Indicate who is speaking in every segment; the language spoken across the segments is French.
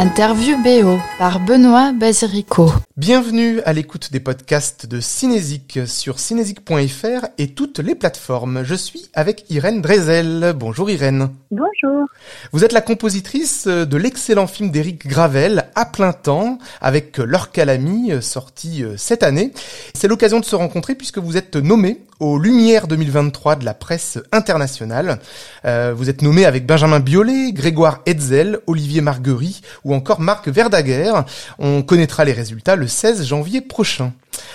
Speaker 1: Interview BO par Benoît Basirico.
Speaker 2: Bienvenue à l'écoute des podcasts de Cinésique sur cinésique.fr et toutes les plateformes. Je suis avec Irène Drezel. Bonjour Irène.
Speaker 3: Bonjour.
Speaker 2: Vous êtes la compositrice de l'excellent film d'Éric Gravel, À plein temps, avec Leur Calami, sorti cette année. C'est l'occasion de se rencontrer puisque vous êtes nommée aux Lumières 2023 de la presse internationale. Euh, vous êtes nommé avec Benjamin Biolay, Grégoire Hetzel, Olivier Marguerite ou encore Marc Verdaguer. On connaîtra les résultats le 16 janvier prochain.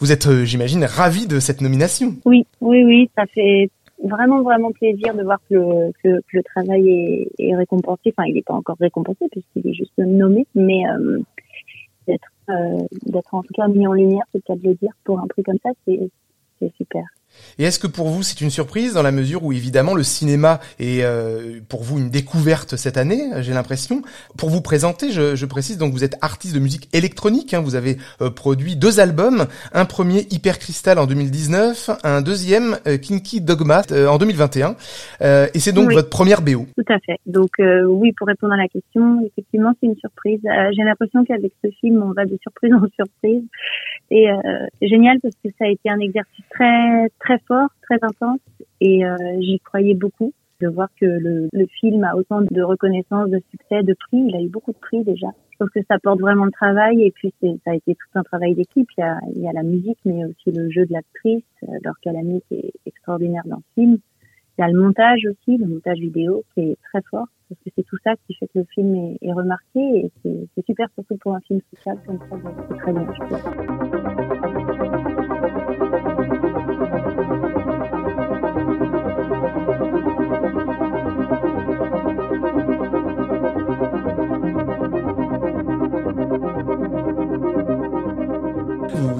Speaker 2: Vous êtes, euh, j'imagine, ravi de cette nomination.
Speaker 3: Oui, oui, oui, ça fait vraiment, vraiment plaisir de voir que le, que, le travail est, est, récompensé. Enfin, il n'est pas encore récompensé puisqu'il est juste nommé, mais euh, d'être, euh, d'être en tout cas mis en lumière, c'est le cas de le dire, pour un truc comme ça, c'est super.
Speaker 2: Et est-ce que pour vous c'est une surprise dans la mesure où évidemment le cinéma est euh, pour vous une découverte cette année, j'ai l'impression? Pour vous présenter, je, je, précise donc vous êtes artiste de musique électronique. Hein, vous avez euh, produit deux albums, un premier Hyper Crystal en 2019, un deuxième euh, Kinky Dogma euh, en 2021. Euh, et c'est donc
Speaker 3: Oui.
Speaker 2: votre première BO.
Speaker 3: Tout à fait. Donc euh, oui, pour répondre à la question, effectivement, c'est une surprise. Euh, J'ai l'impression qu'avec ce film, on va de surprise en surprise. Et euh, c'est génial parce que ça a été un exercice très très fort, très intense, et euh, j'y croyais beaucoup. De voir que le, le film a autant de reconnaissance, de succès, de prix. Il a eu beaucoup de prix déjà. Je trouve que ça porte vraiment le travail et puis ça a été tout un travail d'équipe. Il y a, il y a la musique, mais aussi le jeu de l'actrice, qui est extraordinaire dans le film. Il y a le montage aussi, le montage vidéo qui est très fort parce que c'est tout ça qui fait que le film est, est remarqué et c'est, super surtout pour un film social comme ça. C'est très bien, je.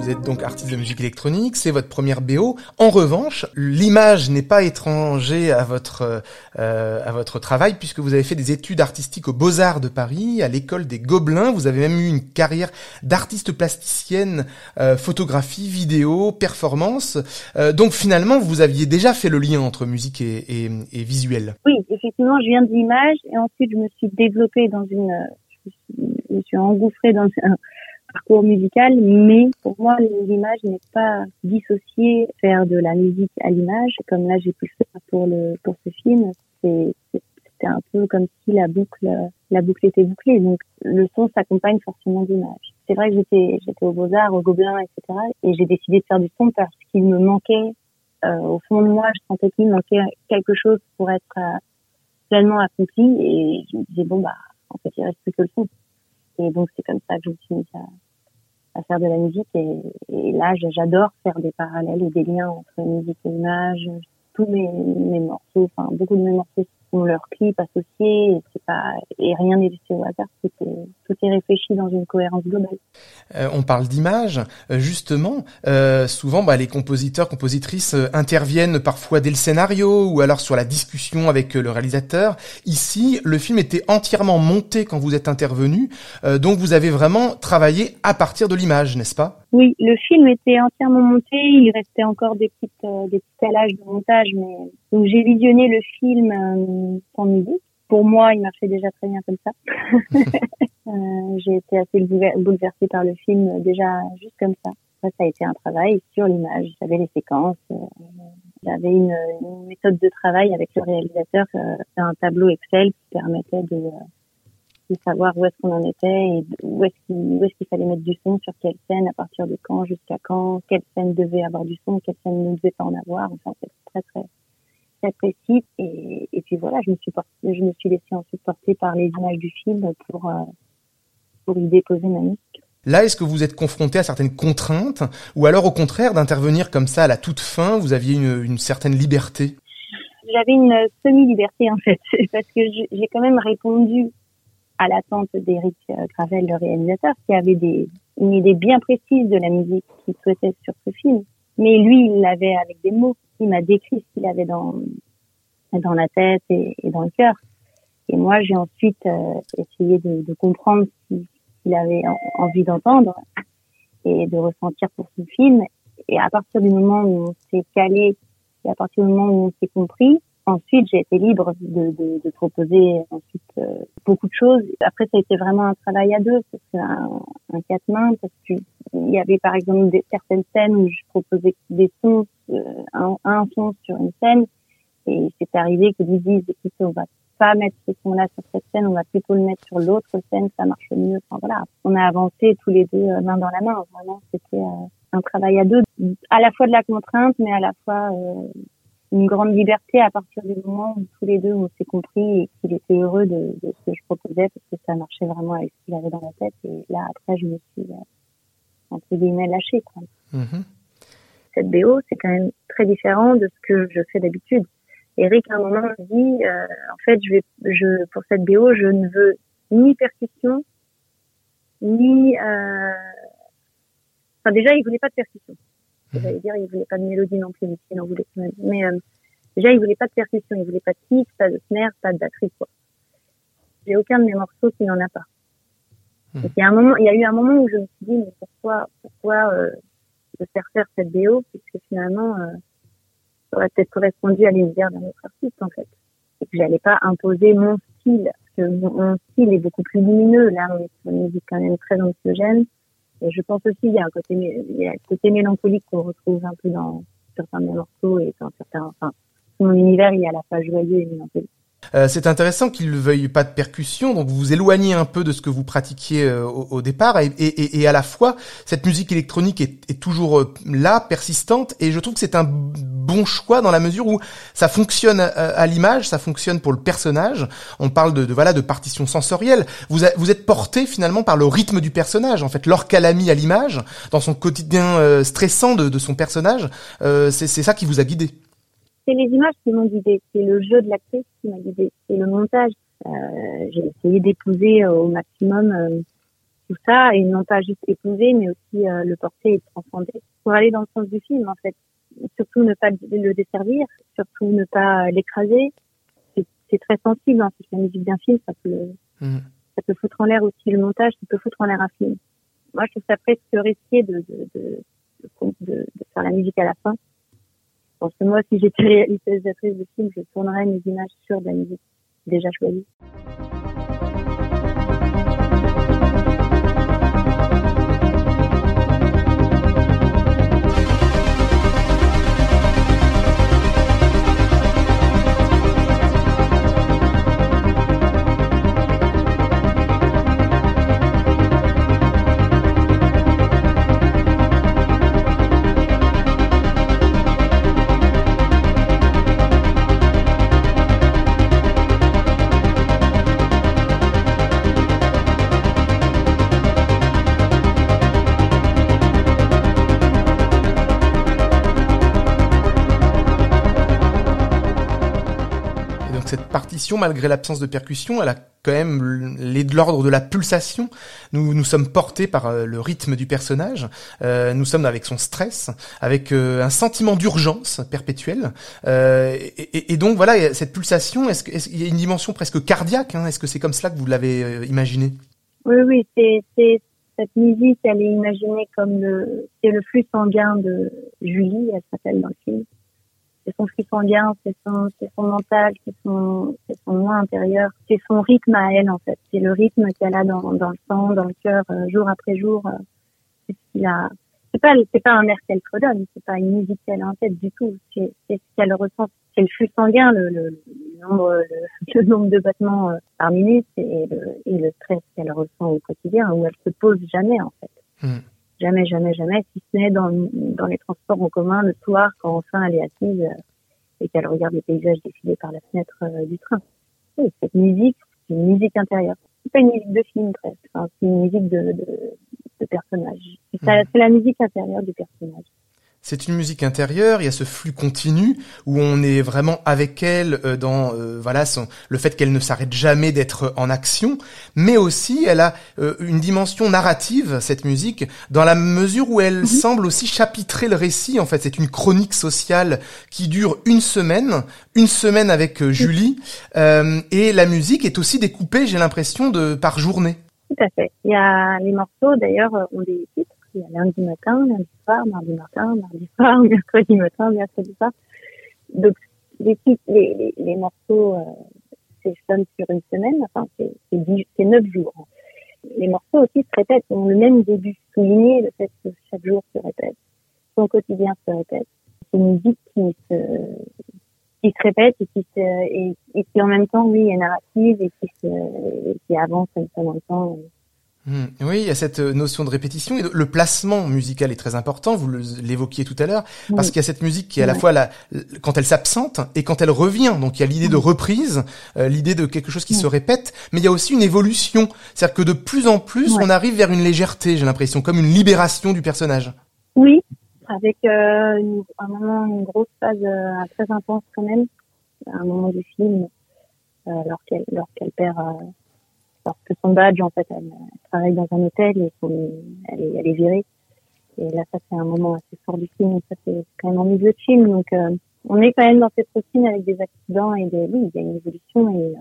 Speaker 2: Vous êtes donc artiste de musique électronique, c'est votre première BO. En revanche, l'image n'est pas étranger à votre euh, à votre travail puisque vous avez fait des études artistiques aux Beaux-Arts de Paris, à l'école des Gobelins. Vous avez même eu une carrière d'artiste plasticienne, euh, photographie, vidéo, performance. Euh, donc finalement, vous aviez déjà fait le lien entre musique et, et, et visuel.
Speaker 3: Oui, effectivement, je viens de l'image et ensuite je me suis développée dans une, je me suis, je me suis engouffrée dans un parcours musical, mais pour moi, l'image n'est pas dissociée faire de la musique à l'image, comme là j'ai pu le faire pour le pour ce film. C'est c'était un peu comme si la boucle la boucle était bouclée, donc le son s'accompagne forcément d'image. C'est vrai que j'étais j'étais aux Beaux Arts, au Gobelin, etc. Et j'ai décidé de faire du son parce qu'il me manquait euh, au fond de moi, je sentais qu'il me manquait quelque chose pour être euh, pleinement accompli et je me disais bon bah en fait il reste plus que le son. Et donc c'est comme ça que je me suis mise à, à faire de la musique et, là j'adore faire des parallèles et des liens entre musique et image. Tous mes, mes morceaux, enfin beaucoup de mes morceaux leurs clips associés rien n'est laissé au hasard. Est, réfléchi dans une cohérence globale.
Speaker 2: Euh, on parle d'image, euh, justement. Euh, souvent, bah, les compositeurs, compositrices interviennent parfois dès le scénario ou alors sur la discussion avec le réalisateur. Ici, le film était entièrement monté quand vous êtes intervenu, donc vous avez vraiment travaillé à partir de l'image, n'est-ce pas?
Speaker 3: Oui, le film était entièrement monté. Il restait encore des petites, euh, des petits calages de montage, mais donc j'ai visionné le film euh, sans musique. Pour moi, il marchait déjà très bien comme ça. euh, j'ai été assez boulever- bouleversée par le film euh, déjà juste comme ça. Ça, ça a été un travail sur l'image. J'avais les séquences, euh, j'avais une, une méthode de travail avec le réalisateur, un tableau Excel qui permettait de, de savoir où est-ce qu'on en était et où est-ce qu'il fallait mettre du son sur quelle scène, à partir de quand, jusqu'à quand, quelle scène devait avoir du son, quelle scène ne devait pas en avoir. Enfin, c'est très très très précis. Et, et puis voilà, je me suis portée, je me suis laissée ensuite porter par les images du film pour euh, pour y déposer ma musique.
Speaker 2: Là, est-ce que vous êtes confronté à certaines contraintes ou alors au contraire d'intervenir comme ça à la toute fin, vous aviez une, une certaine liberté?
Speaker 3: J'avais une semi-liberté en fait, parce que j'ai quand même répondu à l'attente d'Éric euh, Gravel, le réalisateur, qui avait des, une idée bien précise de la musique qu'il souhaitait sur ce film. Mais lui, il l'avait avec des mots. Il m'a décrit ce qu'il avait dans, dans la tête et, dans le cœur. Et moi, j'ai ensuite euh, essayé de, de comprendre ce qu'il avait en- envie d'entendre et de ressentir pour ce film. Et à partir du moment où on s'est calé et à partir du moment où on s'est compris, ensuite j'ai été libre de, de, de proposer ensuite euh, beaucoup de choses. Après, ça a été vraiment un travail à deux, c'est un, un quatre mains, parce qu'il y avait par exemple des, certaines scènes où je proposais des sons, euh, un, un, son sur une scène, et c'est arrivé que ils disent, écoute, on va pas mettre ce son-là sur cette scène, on va plutôt le mettre sur l'autre scène, ça marche mieux. Enfin voilà, on a avancé tous les deux euh, main dans la main. Vraiment, c'était euh, un travail à deux, à la fois de la contrainte, mais à la fois euh, une grande liberté à partir du moment où tous les deux on s'est compris et qu'il était heureux de, de, ce que je proposais parce que ça marchait vraiment avec ce qu'il avait dans la tête. Et là, après, je me suis entre guillemets lâchée. Quoi. Mm-hmm. Cette BO, c'est quand même très différent de ce que je fais d'habitude. Eric, à un moment, me dit, euh, en fait, je vais, je, pour cette BO, je ne veux ni percussion, ni, euh... enfin, déjà, il voulait pas de percussion. Mhm. J'allais dire, il voulait pas de mélodie non plus, il en voulait Mais, euh, déjà, il voulait pas de percussion, il voulait pas de kick, pas de snare, pas de batterie, quoi. J'ai aucun de mes morceaux qui n'en a pas. Mhm. il y a un moment, il y a eu un moment où je me suis dit, mais pourquoi, pourquoi, euh, de faire faire cette BO, puisque finalement, euh, aurait peut-être correspondu à l'univers d'un autre artiste en fait. Et que j'allais pas imposer mon style, parce que mon, style est beaucoup plus lumineux. Là, on est sur une musique quand même très anxiogène. Je pense aussi il y a un côté, il y a un côté mélancolique qu'on retrouve un peu dans certains morceaux et dans certains, enfin, mon univers, il y a la fois joyeux et mélancolique.
Speaker 2: Euh, c'est intéressant qu'il ne veuille pas de percussion, donc vous vous éloignez un peu de ce que vous pratiquiez euh, au, départ, et, à la fois cette musique électronique est, toujours euh, là, persistante, et je trouve que c'est un bon choix dans la mesure où ça fonctionne à, l'image, ça fonctionne pour le personnage. On parle de, voilà de partition sensorielle. Vous, êtes porté finalement par le rythme du personnage, en fait, l'orque à l'image dans son quotidien stressant de, de, son personnage. c'est ça qui vous a guidé
Speaker 3: c'est les images qui m'ont guidée, c'est le jeu de l'actrice qui m'a guidée, c'est le montage. Euh, j'ai essayé d'épouser au maximum euh, tout ça et non pas juste épouser, mais aussi euh, le porter et le transcender pour aller dans le sens du film en fait. Surtout ne pas le desservir, surtout ne pas l'écraser. C'est très sensible, hein, c'est la musique d'un film, ça peut, mmh. ça peut foutre en l'air aussi le montage, ça peut foutre en l'air un film. Moi, je trouve ça presque risqué de, de, de, de faire la musique à la fin pense que moi, si j'étais réalisatrice de film, je tournerais mes images sur la musique déjà choisie.
Speaker 2: Malgré l'absence de percussion, elle a quand même l'ordre de la pulsation. Nous nous sommes portés par euh, le rythme du personnage. Euh, nous sommes avec son stress, avec euh, un sentiment d'urgence perpétuelle. Et, donc voilà, cette pulsation, est-ce qu'il y a une dimension presque cardiaque hein Est-ce que c'est comme cela que vous l'avez imaginé?
Speaker 3: Oui, oui, c'est cette musique, elle est imaginée comme le, le flux sanguin de Julie, elle s'appelle dans le film c'est son sanguin, c'est son, c'est son mental, c'est son, c'est son moi intérieur, c'est son rythme à elle en fait, c'est le rythme qu'elle a dans, dans le sang, dans le cœur, euh, jour après jour. Euh, c'est ce qu'il a. C'est pas, c'est pas un air qu'elle fredonne, c'est pas une musique qu'elle a en tête du tout. C'est, c'est ce qu'elle ressent, c'est le flux sanguin, le, le, nombre, le, nombre de battements euh, par minute et le, et le stress qu'elle ressent au quotidien, où elle se pose jamais en fait. Hmm. Jamais, jamais, jamais, si ce n'est dans, dans les transports en commun le soir quand enfin elle est assise euh, et qu'elle regarde les paysages défiler par la fenêtre euh, du train. Oui, cette musique, c'est une musique intérieure. C'est pas une musique de film presque, c'est une musique de, de, de personnage. Mmh. C'est la musique intérieure du personnage.
Speaker 2: C'est une musique intérieure, il y a ce flux continu où on est vraiment avec elle euh, dans euh, voilà son, le fait qu'elle ne s'arrête jamais d'être en action, mais aussi elle a euh, une dimension narrative cette musique dans la mesure où elle mhm. semble aussi chapitrer le récit. En fait, c'est une chronique sociale qui dure une semaine, une semaine avec Julie, et la musique est aussi découpée, j'ai l'impression, de par journée.
Speaker 3: Tout à fait. Il y a les morceaux d'ailleurs ont des titres a lundi matin, lundi soir, mardi matin, mardi soir, mercredi matin, mercredi soir. Donc, les, les, les, les morceaux, euh, sessions sur une semaine. Enfin, c'est neuf jours. Les morceaux aussi se répètent, ont le même début. Souligner le fait que chaque jour se répète, son quotidien se répète. C'est une musique qui se, qui se répète et qui, et, qui en même temps, oui, est narrative et qui, se, et qui avance en même temps.
Speaker 2: Hmm. Oui, il y a cette euh, notion de répétition et le placement musical est très important. Vous l'évoquiez tout à l'heure parce qu'il y a cette musique qui est à la fois la, quand elle s'absente et quand elle revient. Donc il y a l'idée de reprise, euh, l'idée de quelque chose qui se répète, mais il y a aussi une évolution. C'est-à-dire que de plus en plus, on arrive vers une légèreté. J'ai l'impression comme une libération du personnage.
Speaker 3: Oui, avec euh, un moment, une grosse phase très intense quand même, un moment du film, lorsqu'elle lorsqu'elle perd parce que son badge, en fait, elle, travaille dans un hôtel et elle, est, est virée. Et là, ça, c'est un moment assez fort du film. Ça, c'est quand même en milieu de film. Donc, euh, on est quand même dans cette routine avec des accidents et des, oui, il y a une évolution et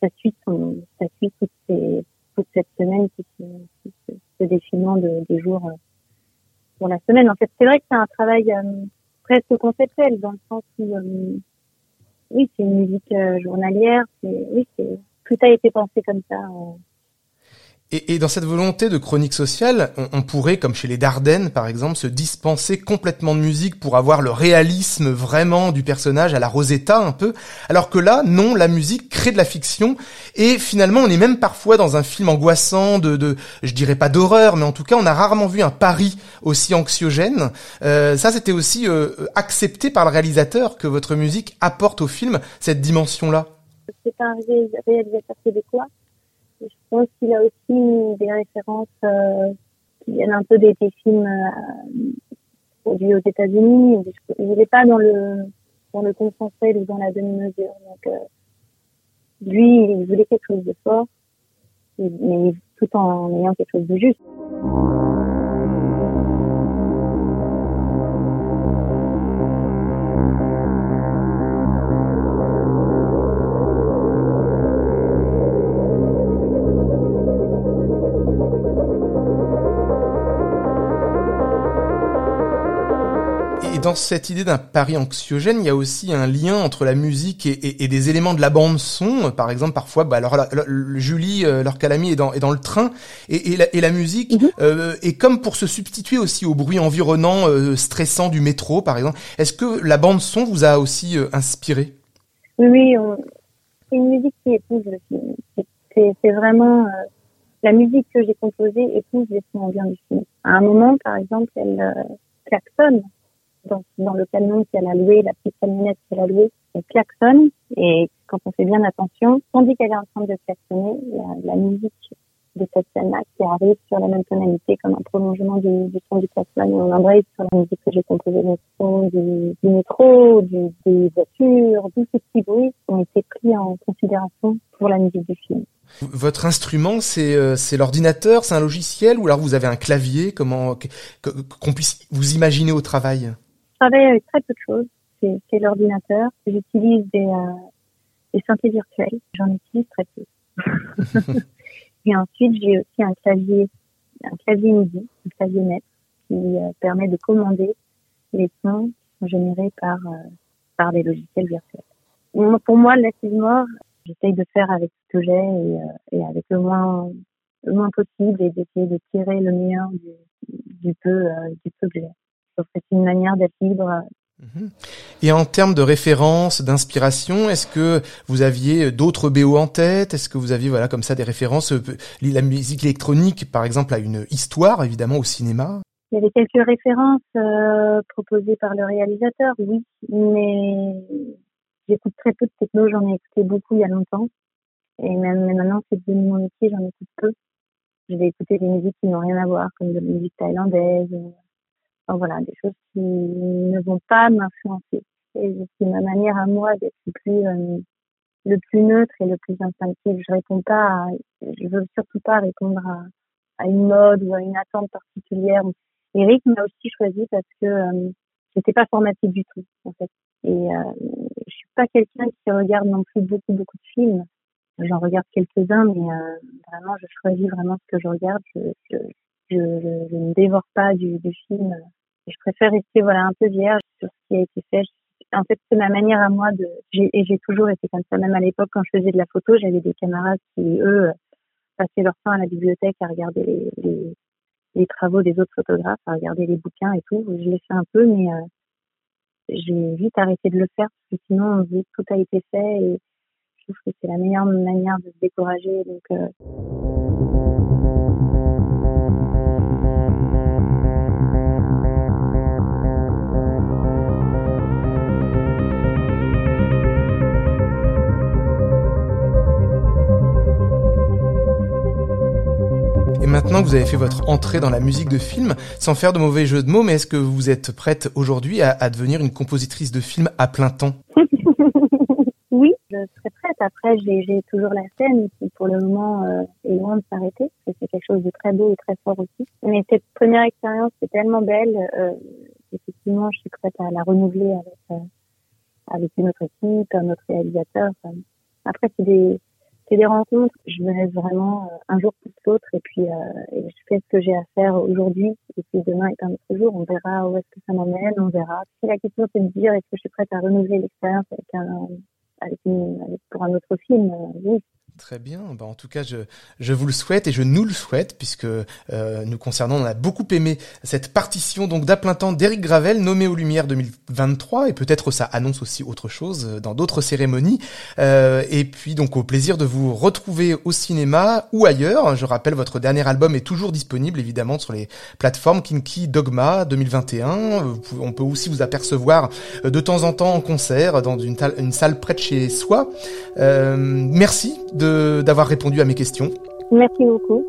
Speaker 3: ça suit ça suit toute, cette semaine, tout ce, défilement de, des jours euh, pour la semaine. En fait, c'est vrai que c'est un travail euh, presque conceptuel dans le sens où, oui, c'est une musique journalière. Oui, tout a été pensé comme ça.
Speaker 2: Et, et, dans cette volonté de chronique sociale, on, pourrait, comme chez les Dardennes par exemple, se dispenser complètement de musique pour avoir le réalisme vraiment du personnage à la Rosetta un peu, alors que là, non, la musique crée de la fiction et finalement, on est même parfois dans un film angoissant de, de je dirais pas d'horreur, mais en tout cas, on a rarement vu un pari aussi anxiogène. Euh, ça, c'était aussi euh, accepté par le réalisateur que votre musique apporte au film cette dimension-là
Speaker 3: c'est un réalisateur québécois. Je pense qu'il a aussi des références euh, qui viennent un peu des, films euh, produits aux États-Unis. Il n'est pas dans le dans le consensuel ou dans la demi-mesure. Donc euh, lui, il voulait quelque chose de fort, mais tout en ayant quelque chose de juste.
Speaker 2: Cette idée d'un pari anxiogène, il y a aussi un lien entre la musique et, des éléments de la bande son. Par exemple, parfois, bah, alors Julie, euh, leur calami est dans, est dans le train et, la, musique mhm. euh, est comme pour se substituer aussi au bruit environnant euh, stressant du métro, par exemple. Est-ce que la bande son vous a aussi inspiré?
Speaker 3: Oui, oui, c'est une musique qui épouse le film. C'est vraiment la musique que j'ai composée épouse les sons ambiants du film. À un moment, par exemple, elle klaxonne dans, dans le camion qu'elle a loué, la petite camionnette qu'elle a louée, elle klaxonne. Et quand on fait bien attention, tandis qu'elle est en train de klaxonner, la, musique de cette scène-là qui arrive sur la même tonalité comme un prolongement du, son du klaxon. Et on embraye sur la musique que j'ai composée, le son du, du métro, des voitures, tous ces petits bruits ont été pris en considération pour la musique du film.
Speaker 2: Votre instrument, c'est euh, l'ordinateur, c'est un logiciel ou alors vous avez un clavier? Comment qu'on puisse vous imaginer au travail?
Speaker 3: Travaille avec très peu de choses. C'est l'ordinateur. J'utilise des, euh, des synthés virtuels. J'en utilise très peu. et ensuite, j'ai aussi un clavier, un clavier MIDI, un clavier net, qui euh, permet de commander les sons qui sont générés par, euh, par des logiciels virtuels. Pour moi, la mort, j'essaye de faire avec ce que j'ai et, et, avec le moins, le moins possible et d'essayer de tirer le meilleur du, du peu, du peu que j'ai c'est une manière d'être libre. Mhm.
Speaker 2: Et en termes de références, d'inspiration, est-ce que vous aviez d'autres BO en tête? Est-ce que vous aviez voilà comme ça des références euh, La musique électronique, par exemple, a une histoire évidemment au cinéma?
Speaker 3: Il y avait quelques références euh, proposées par le réalisateur, oui, mais j'écoute très peu de techno. J'en ai écouté beaucoup il y a longtemps, et même maintenant c'est devenu mon métier, j'en écoute peu. Je vais écouter des musiques qui n'ont rien à voir, comme de la musique thaïlandaise, voilà, des choses qui ne vont pas m'influencer. Et c'est ma manière à moi d'être le plus, euh, le plus neutre et le plus instinctif. Je réponds pas, à, je veux surtout pas répondre à, une mode ou à une attente particulière. Eric m'a aussi choisi parce que euh, j'étais pas formatique du tout, en fait. Et euh, je suis pas quelqu'un qui regarde non plus beaucoup, beaucoup de films. J'en regarde quelques-uns, mais euh, vraiment, je choisis vraiment ce que je regarde. Je, je, je, ne dévore pas du film je préfère rester voilà un peu vierge sur ce qui a été fait. en fait, c'est ma manière à moi de, et j'ai toujours été comme ça. Même à l'époque, quand je faisais de la photo, j'avais des camarades qui, eux, passaient leur temps à la bibliothèque à regarder les, travaux des autres photographes, à regarder les bouquins et tout. Je l'ai fait un peu, mais euh, j'ai vite arrêté de le faire parce que sinon, on dit que tout a été fait et je trouve que c'est la meilleure manière de se décourager. Donc, euh,
Speaker 2: maintenant que vous avez fait votre entrée dans la musique de film, sans faire de mauvais jeu de mots, mais est-ce que vous êtes prête aujourd'hui à, devenir une compositrice de film à plein temps
Speaker 3: Oui, je serais prête. Après, j'ai toujours la scène qui, pour le moment, euh, est loin de s'arrêter. C'est quelque chose de très beau et très fort aussi. Mais cette première expérience, c'est tellement belle. Euh, effectivement, je suis prête à la renouveler avec, euh, avec une autre équipe, un autre réalisateur. après, c'est des c'est des rencontres. Je me laisse vraiment euh, un jour plus l'autre et puis euh, et je fais ce que j'ai à faire aujourd'hui. Et puis demain est un autre jour. On verra où est-ce que ça m'emmène. On verra. Si la question c'est de dire est-ce que je suis prête à renouveler l'expérience avec un avec, une, avec pour un autre film, euh, oui,
Speaker 2: Très bien. Bah, en tout cas, je, je vous le souhaite et je nous le souhaite puisque euh, nous concernant, on a beaucoup aimé cette partition donc d'à temps d'Éric Gravel nommé aux Lumières 2023 et peut-être ça annonce aussi autre chose euh, dans d'autres cérémonies. Euh, et puis donc au plaisir de vous retrouver au cinéma ou ailleurs. Je rappelle, votre dernier album est toujours disponible évidemment sur les plateformes Kinky Dogma 2021. On peut aussi vous apercevoir euh, de temps en temps en concert dans une, une salle près de chez soi. Euh, merci de d'avoir répondu à mes questions.
Speaker 3: Merci beaucoup.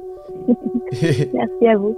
Speaker 3: Merci à vous.